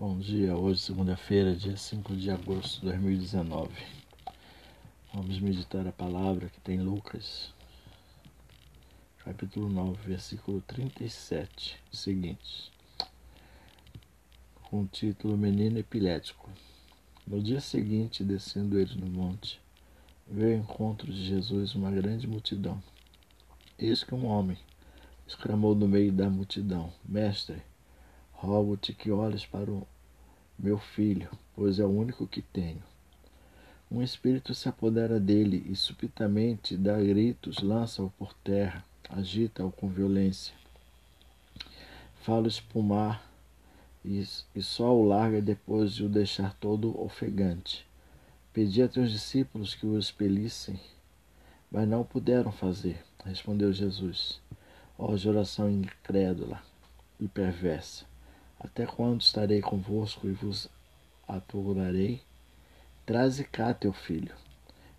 Bom dia, hoje segunda-feira, dia 5 de agosto de 2019. Vamos meditar a palavra que tem Lucas, capítulo 9, versículo 37, seguintes, com o título Menino Epilético. No dia seguinte, descendo eles no monte, veio ao encontro de Jesus uma grande multidão. Eis que um homem exclamou no meio da multidão: Mestre, rogo-te que olhes para o meu filho, pois é o único que tenho. Um espírito se apodera dele e subitamente dá gritos, lança-o por terra, agita-o com violência. Fala espumar e, e só o larga depois de o deixar todo ofegante. Pedi a teus discípulos que o expelissem, mas não puderam fazer, respondeu Jesus. Ó geração incrédula e perversa, até quando estarei convosco e vos aturarei? Traze cá teu filho.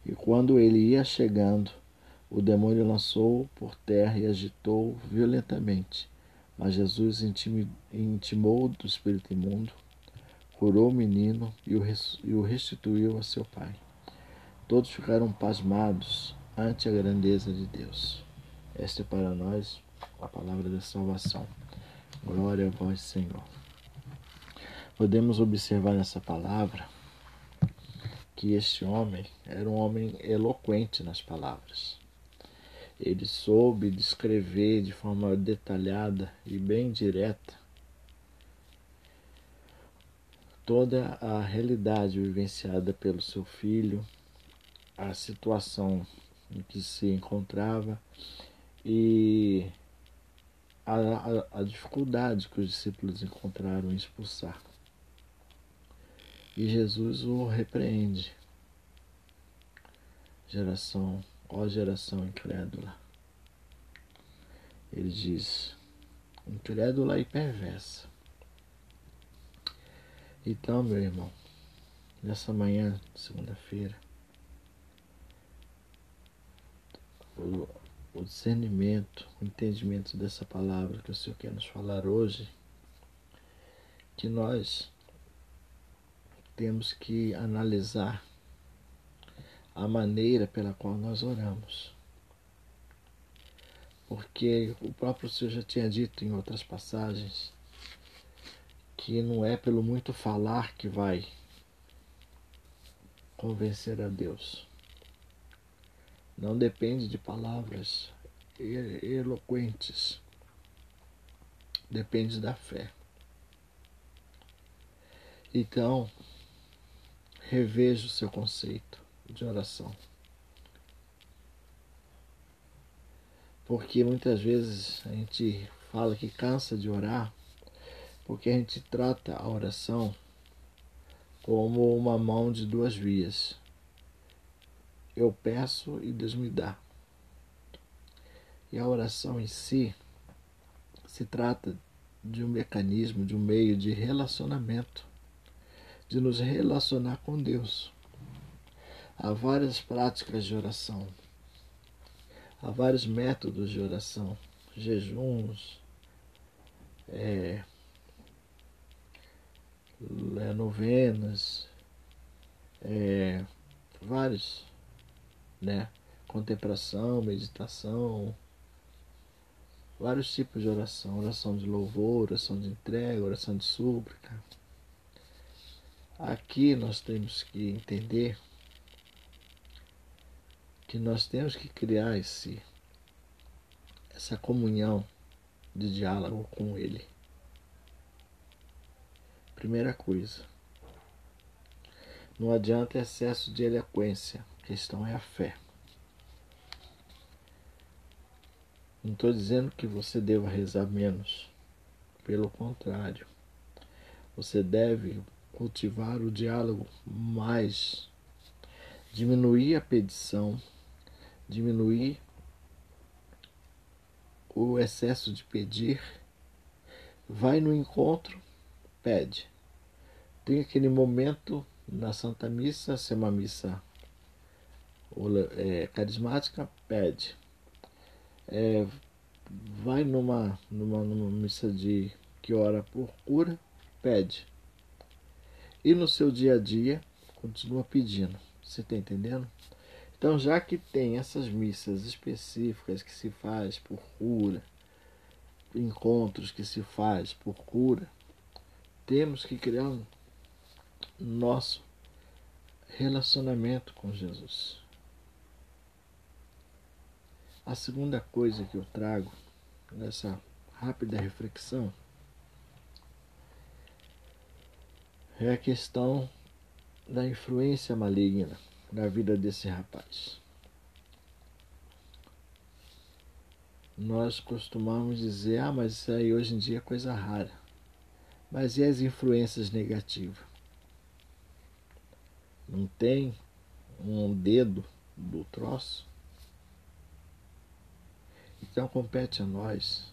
E quando ele ia chegando, o demônio lançou por terra e agitou violentamente. Mas Jesus intimou do espírito imundo, curou o menino e o restituiu a seu pai. Todos ficaram pasmados ante a grandeza de Deus. Esta é para nós a palavra da salvação. Glória a vós, Senhor. Podemos observar nessa palavra que este homem era um homem eloquente nas palavras. Ele soube descrever de forma detalhada e bem direta toda a realidade vivenciada pelo seu filho, a situação em que se encontrava e a, a, dificuldade que os discípulos encontraram em expulsar. E Jesus o repreende. Geração, ó geração incrédula. Ele diz, incrédula e perversa. Então, meu irmão, nessa manhã, segunda-feira, o discernimento, o entendimento dessa palavra que o Senhor quer nos falar hoje, que nós temos que analisar a maneira pela qual nós oramos. Porque o próprio Senhor já tinha dito em outras passagens que não é pelo muito falar que vai convencer a Deus não depende de palavras eloquentes, depende da fé. Então, reveja o seu conceito de oração. Porque muitas vezes a gente fala que cansa de orar, porque a gente trata a oração como uma mão de duas vias eu peço e Deus me dá. E a oração em si se trata de um mecanismo, de um meio de relacionamento, de nos relacionar com Deus. Há várias práticas de oração, há vários métodos de oração, jejuns, é, novenas, é, vários né? Contemplação, meditação, vários tipos de oração, oração de louvor, oração de entrega, oração de súplica. Aqui nós temos que entender que nós temos que criar esse essa comunhão de diálogo com ele. Primeira coisa, não adianta excesso de eloquência questão é a fé. Não estou dizendo que você deva rezar menos. Pelo contrário, você deve cultivar o diálogo mais, diminuir a petição, diminuir o excesso de pedir. Vai no encontro, pede. Tem aquele momento na Santa Missa, ser uma missa é, carismática, pede. É, vai numa, numa, numa missa de que ora por cura, pede. E no seu dia a dia, continua pedindo. Você está entendendo? Então, já que tem essas missas específicas que se faz por cura, encontros que se faz por cura, temos que criar um nosso relacionamento com Jesus. A segunda coisa que eu trago nessa rápida reflexão é a questão da influência maligna na vida desse rapaz. Nós costumamos dizer, ah, mas isso aí hoje em dia é coisa rara. Mas e as influências negativas? Não tem um dedo do troço? Então compete a nós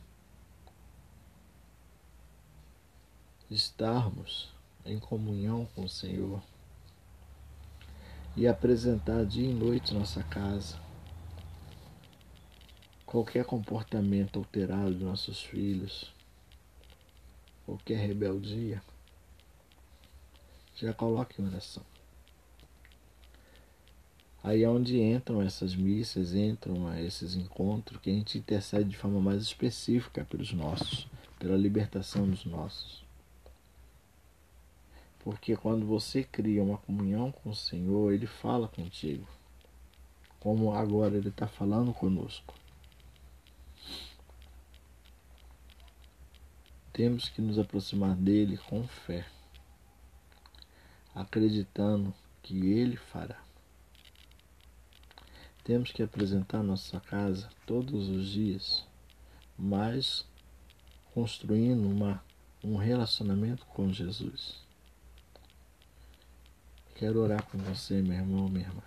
estarmos em comunhão com o Senhor e apresentar dia e noite nossa casa. Qualquer comportamento alterado de nossos filhos, qualquer rebeldia, já coloque em oração. Aí é onde entram essas missas, entram esses encontros, que a gente intercede de forma mais específica pelos nossos, pela libertação dos nossos. Porque quando você cria uma comunhão com o Senhor, Ele fala contigo. Como agora Ele está falando conosco. Temos que nos aproximar dele com fé, acreditando que Ele fará. Temos que apresentar nossa casa todos os dias, mas construindo uma, um relacionamento com Jesus. Quero orar com você, meu irmão, minha irmã.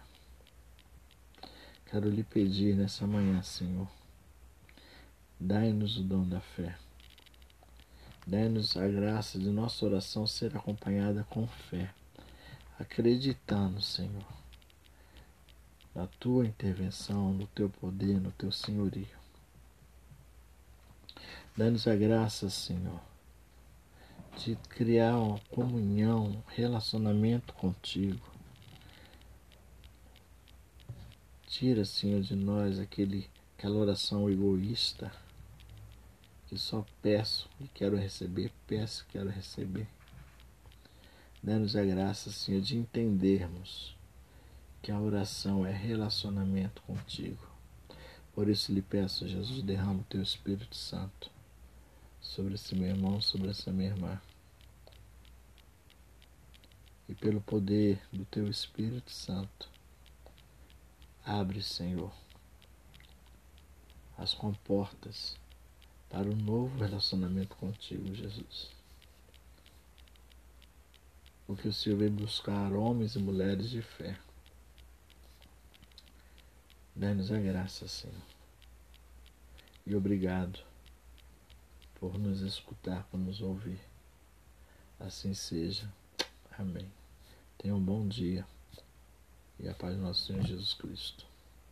Quero lhe pedir nessa manhã, Senhor, dai-nos o dom da fé. Dai-nos a graça de nossa oração ser acompanhada com fé, acreditando, Senhor, na tua intervenção, no teu poder, no teu senhorio. Dai-nos a graça, Senhor, de criar uma comunhão, um relacionamento contigo. Tira, Senhor, de nós aquele, aquela oração egoísta que só peço e quero receber, peço e quero receber. Dá-nos a graça, Senhor, de entendermos que a oração é relacionamento contigo. Por isso lhe peço, Jesus, derrama o teu Espírito Santo sobre esse meu irmão, sobre essa minha irmã. E pelo poder do teu Espírito Santo, abre, Senhor, as comportas para um novo relacionamento contigo, Jesus. Porque o Senhor veio buscar homens e mulheres de fé. Dá-nos a graça, Senhor. E obrigado por nos escutar, por nos ouvir. Assim seja. Amém. Tenha um bom dia e a paz do nosso Senhor Jesus Cristo.